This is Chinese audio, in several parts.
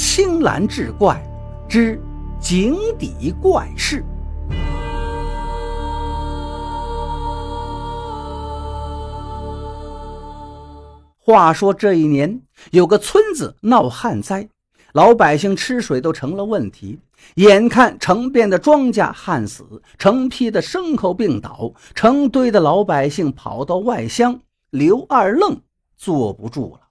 青蓝志怪之井底怪事。话说这一年，有个村子闹旱灾，老百姓吃水都成了问题。眼看成片的庄稼旱死，成批的牲口病倒，成堆的老百姓跑到外乡，刘二愣坐不住了。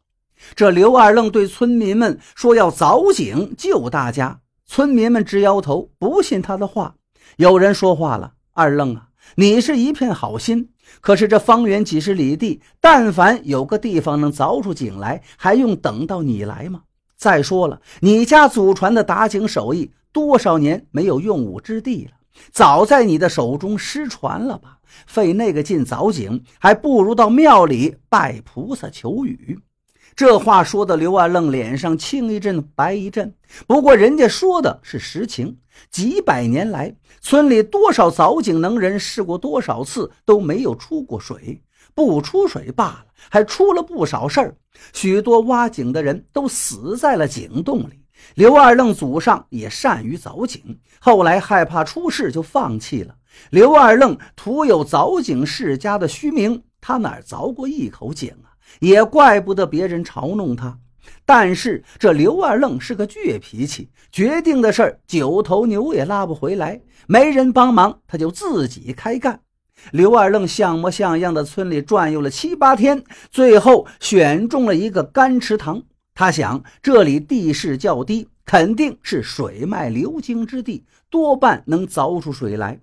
这刘二愣对村民们说要凿井救大家，村民们直摇头，不信他的话。有人说话了：“二愣啊，你是一片好心，可是这方圆几十里地，但凡有个地方能凿出井来，还用等到你来吗？再说了，你家祖传的打井手艺，多少年没有用武之地了，早在你的手中失传了吧？费那个劲凿井，还不如到庙里拜菩萨求雨。”这话说的刘二愣脸上青一阵白一阵，不过人家说的是实情。几百年来，村里多少凿井能人试过多少次都没有出过水，不出水罢了，还出了不少事儿。许多挖井的人都死在了井洞里。刘二愣祖上也善于凿井，后来害怕出事就放弃了。刘二愣徒有凿井世家的虚名，他哪凿过一口井啊？也怪不得别人嘲弄他，但是这刘二愣是个倔脾气，决定的事儿九头牛也拉不回来，没人帮忙他就自己开干。刘二愣像模像样的村里转悠了七八天，最后选中了一个干池塘。他想这里地势较低，肯定是水脉流经之地，多半能凿出水来。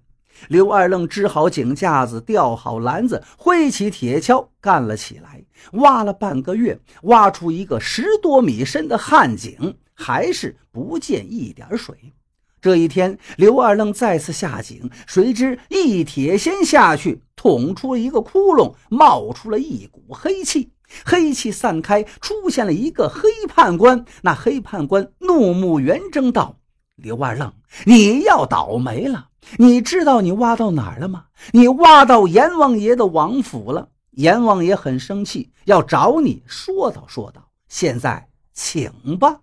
刘二愣支好井架子，吊好篮子，挥起铁锹干了起来。挖了半个月，挖出一个十多米深的旱井，还是不见一点水。这一天，刘二愣再次下井，谁知一铁锨下去，捅出了一个窟窿，冒出了一股黑气。黑气散开，出现了一个黑判官。那黑判官怒目圆睁道：“刘二愣，你要倒霉了！”你知道你挖到哪儿了吗？你挖到阎王爷的王府了。阎王爷很生气，要找你说道说道。现在请吧。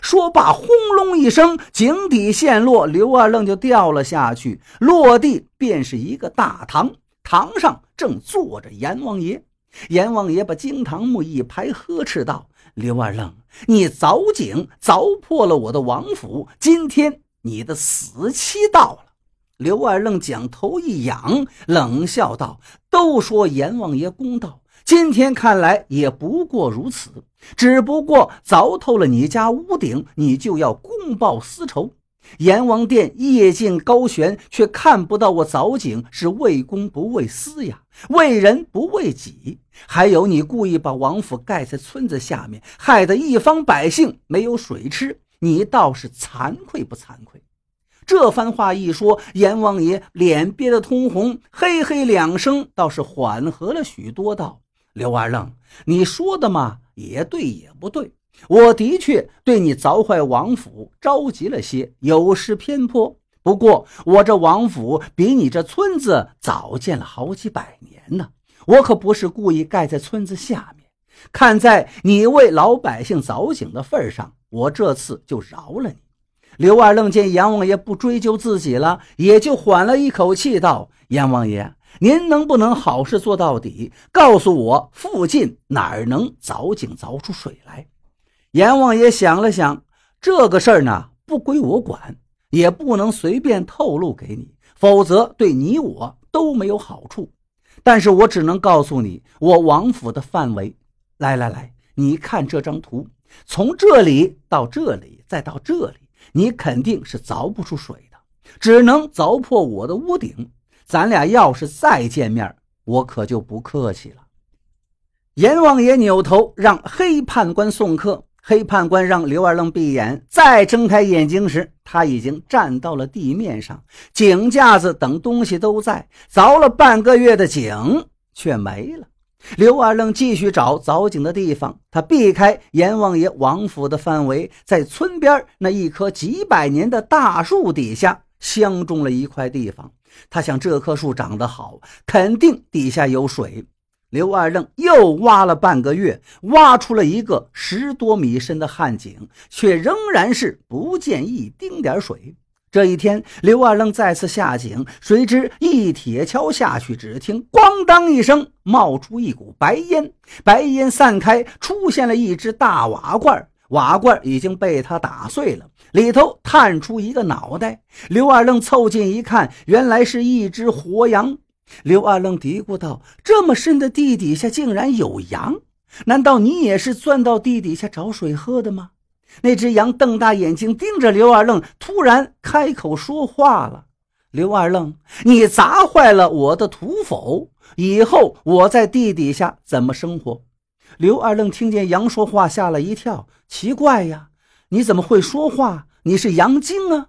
说罢，轰隆一声，井底陷落，刘二愣就掉了下去。落地便是一个大堂，堂上正坐着阎王爷。阎王爷把惊堂木一拍，呵斥道：“刘二愣，你凿井凿破了我的王府，今天你的死期到了。”刘二愣将头一仰，冷笑道：“都说阎王爷公道，今天看来也不过如此。只不过凿透了你家屋顶，你就要公报私仇。阎王殿夜静高悬，却看不到我凿井，是为公不为私呀，为人不为己。还有你故意把王府盖在村子下面，害得一方百姓没有水吃，你倒是惭愧不惭愧？”这番话一说，阎王爷脸憋得通红，嘿嘿两声，倒是缓和了许多。道：“刘二愣，你说的嘛，也对也不对。我的确对你凿坏王府着急了些，有失偏颇。不过我这王府比你这村子早建了好几百年呢，我可不是故意盖在村子下面。看在你为老百姓凿井的份上，我这次就饶了你。”刘二愣见阎王爷不追究自己了，也就缓了一口气，道：“阎王爷，您能不能好事做到底，告诉我附近哪儿能凿井凿出水来？”阎王爷想了想，这个事儿呢，不归我管，也不能随便透露给你，否则对你我都没有好处。但是我只能告诉你，我王府的范围。来来来，你看这张图，从这里到这里，再到这里。你肯定是凿不出水的，只能凿破我的屋顶。咱俩要是再见面，我可就不客气了。阎王爷扭头让黑判官送客，黑判官让刘二愣闭眼，再睁开眼睛时，他已经站到了地面上，井架子等东西都在，凿了半个月的井却没了。刘二愣继续找凿井的地方，他避开阎王爷王府的范围，在村边那一棵几百年的大树底下相中了一块地方。他想，这棵树长得好，肯定底下有水。刘二愣又挖了半个月，挖出了一个十多米深的旱井，却仍然是不见一丁点水。这一天，刘二愣再次下井，谁知一铁锹下去，只听“咣当”一声，冒出一股白烟。白烟散开，出现了一只大瓦罐，瓦罐已经被他打碎了，里头探出一个脑袋。刘二愣凑近一看，原来是一只活羊。刘二愣嘀咕道：“这么深的地底下竟然有羊，难道你也是钻到地底下找水喝的吗？”那只羊瞪大眼睛盯着刘二愣，突然开口说话了：“刘二愣，你砸坏了我的土否？以后我在地底下怎么生活？”刘二愣听见羊说话，吓了一跳，奇怪呀，你怎么会说话？你是羊精啊？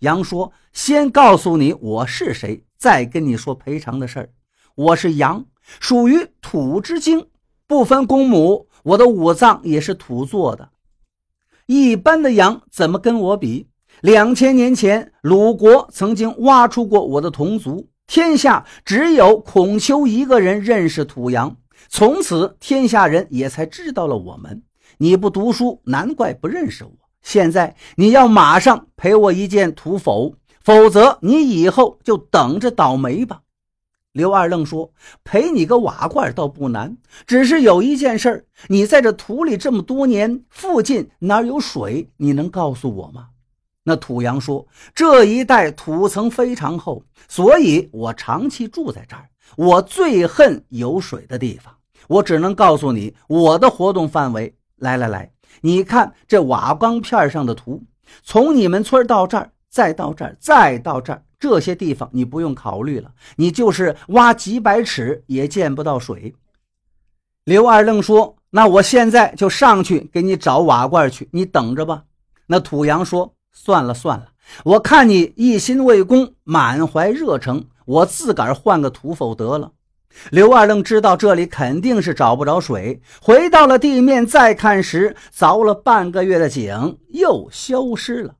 羊说：“先告诉你我是谁，再跟你说赔偿的事儿。我是羊，属于土之精，不分公母，我的五脏也是土做的。”一般的羊怎么跟我比？两千年前，鲁国曾经挖出过我的同族，天下只有孔丘一个人认识土羊，从此天下人也才知道了我们。你不读书，难怪不认识我。现在你要马上赔我一件土否，否则你以后就等着倒霉吧。刘二愣说：“赔你个瓦罐倒不难，只是有一件事你在这土里这么多年，附近哪有水？你能告诉我吗？”那土羊说：“这一带土层非常厚，所以我长期住在这儿。我最恨有水的地方。我只能告诉你我的活动范围。来来来，你看这瓦缸片上的图，从你们村到这儿，再到这儿，再到这儿。”这些地方你不用考虑了，你就是挖几百尺也见不到水。刘二愣说：“那我现在就上去给你找瓦罐去，你等着吧。”那土羊说：“算了算了，我看你一心为公，满怀热诚，我自个儿换个土否得了。”刘二愣知道这里肯定是找不着水，回到了地面，再看时，凿了半个月的井又消失了。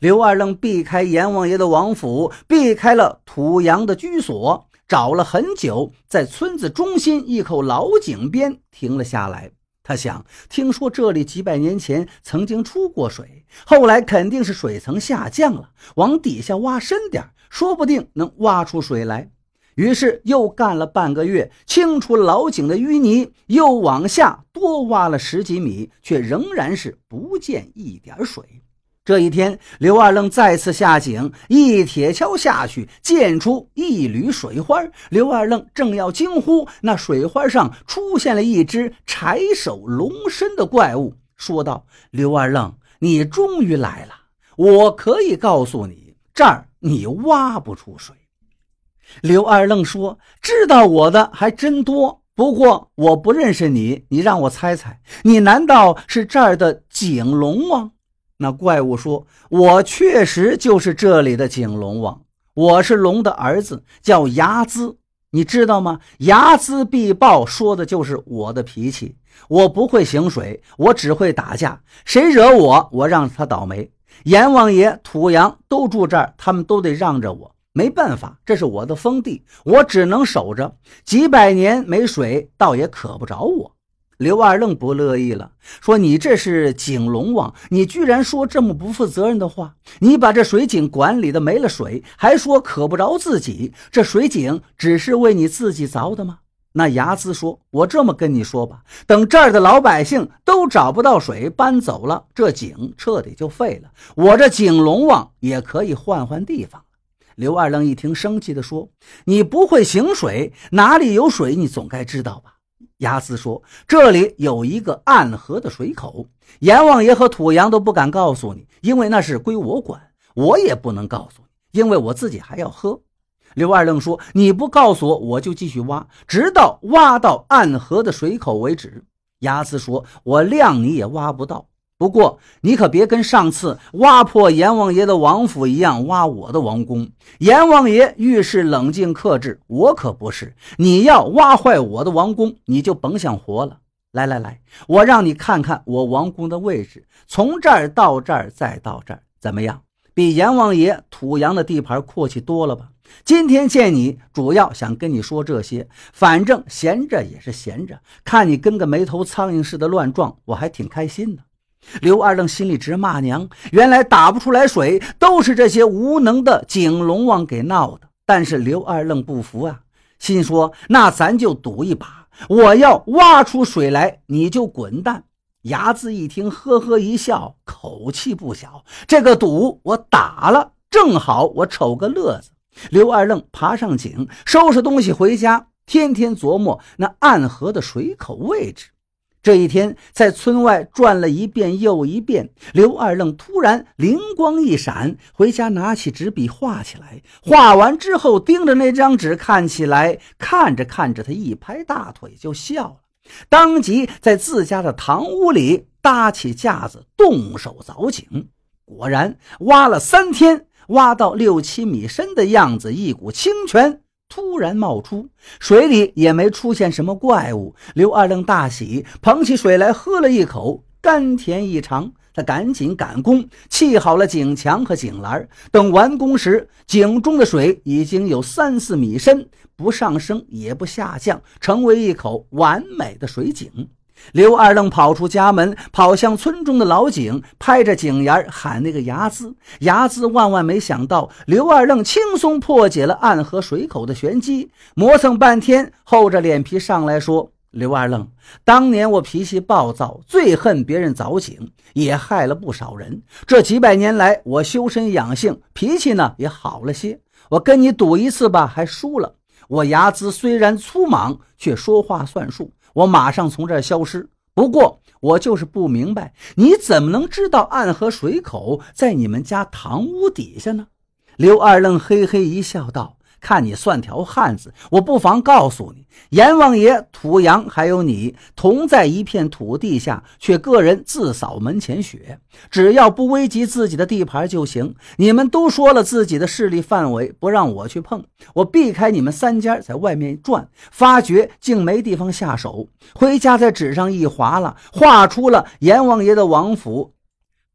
刘二愣避开阎王爷的王府，避开了土洋的居所，找了很久，在村子中心一口老井边停了下来。他想，听说这里几百年前曾经出过水，后来肯定是水层下降了，往底下挖深点，说不定能挖出水来。于是又干了半个月，清除老井的淤泥，又往下多挖了十几米，却仍然是不见一点水。这一天，刘二愣再次下井，一铁锹下去，溅出一缕水花。刘二愣正要惊呼，那水花上出现了一只柴首龙身的怪物，说道：“刘二愣，你终于来了！我可以告诉你，这儿你挖不出水。”刘二愣说：“知道我的还真多，不过我不认识你，你让我猜猜，你难道是这儿的井龙王？”那怪物说：“我确实就是这里的景龙王，我是龙的儿子，叫睚眦，你知道吗？睚眦必报，说的就是我的脾气。我不会行水，我只会打架。谁惹我，我让他倒霉。阎王爷、土羊都住这儿，他们都得让着我。没办法，这是我的封地，我只能守着。几百年没水，倒也渴不着我。”刘二愣不乐意了，说：“你这是井龙王，你居然说这么不负责任的话！你把这水井管理的没了水，还说渴不着自己，这水井只是为你自己凿的吗？”那睚眦说：“我这么跟你说吧，等这儿的老百姓都找不到水，搬走了，这井彻底就废了。我这井龙王也可以换换地方。”刘二愣一听，生气地说：“你不会行水，哪里有水，你总该知道吧？”牙斯说：“这里有一个暗河的水口，阎王爷和土洋都不敢告诉你，因为那是归我管。我也不能告诉你，因为我自己还要喝。”刘二愣说：“你不告诉我，我就继续挖，直到挖到暗河的水口为止。”牙斯说：“我量你也挖不到。”不过，你可别跟上次挖破阎王爷的王府一样挖我的王宫。阎王爷遇事冷静克制，我可不是。你要挖坏我的王宫，你就甭想活了。来来来，我让你看看我王宫的位置，从这儿到这儿，再到这儿，怎么样？比阎王爷土洋的地盘阔气多了吧？今天见你，主要想跟你说这些。反正闲着也是闲着，看你跟个没头苍蝇似的乱撞，我还挺开心的。刘二愣心里直骂娘，原来打不出来水，都是这些无能的井龙王给闹的。但是刘二愣不服啊，心说：那咱就赌一把，我要挖出水来，你就滚蛋。牙子一听，呵呵一笑，口气不小。这个赌我打了，正好我瞅个乐子。刘二愣爬上井，收拾东西回家，天天琢磨那暗河的水口位置。这一天，在村外转了一遍又一遍，刘二愣突然灵光一闪，回家拿起纸笔画起来。画完之后，盯着那张纸看起来，看着看着，他一拍大腿就笑了，当即在自家的堂屋里搭起架子，动手凿井。果然，挖了三天。挖到六七米深的样子，一股清泉突然冒出，水里也没出现什么怪物。刘二愣大喜，捧起水来喝了一口，甘甜异常。他赶紧赶工，砌好了井墙和井栏。等完工时，井中的水已经有三四米深，不上升也不下降，成为一口完美的水井。刘二愣跑出家门，跑向村中的老井，拍着井沿喊那个牙子。牙子万万没想到，刘二愣轻松破解了暗河水口的玄机，磨蹭半天，厚着脸皮上来说：“刘二愣，当年我脾气暴躁，最恨别人凿井，也害了不少人。这几百年来，我修身养性，脾气呢也好了些。我跟你赌一次吧，还输了。我牙子虽然粗莽，却说话算数。”我马上从这儿消失。不过我就是不明白，你怎么能知道暗河水口在你们家堂屋底下呢？刘二愣嘿嘿一笑，道。看你算条汉子，我不妨告诉你，阎王爷、土阳还有你同在一片土地下，却个人自扫门前雪。只要不危及自己的地盘就行。你们都说了自己的势力范围，不让我去碰，我避开你们三家，在外面转，发觉竟没地方下手。回家在纸上一划了，画出了阎王爷的王府。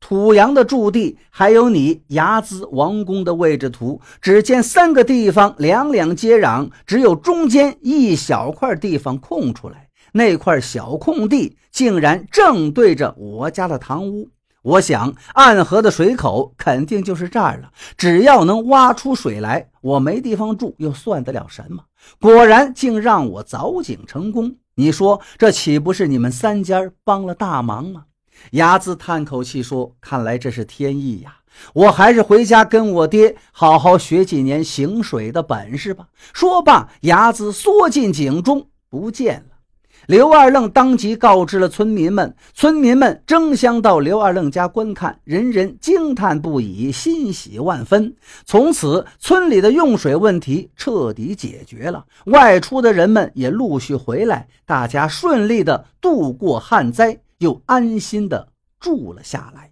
土阳的驻地，还有你牙兹王宫的位置图。只见三个地方两两接壤，只有中间一小块地方空出来。那块小空地竟然正对着我家的堂屋。我想，暗河的水口肯定就是这儿了。只要能挖出水来，我没地方住又算得了什么？果然，竟让我凿井成功。你说，这岂不是你们三家帮了大忙吗？牙子叹口气说：“看来这是天意呀，我还是回家跟我爹好好学几年行水的本事吧。”说罢，牙子缩进井中不见了。刘二愣当即告知了村民们，村民们争相到刘二愣家观看，人人惊叹不已，欣喜万分。从此，村里的用水问题彻底解决了，外出的人们也陆续回来，大家顺利的度过旱灾。又安心的住了下来。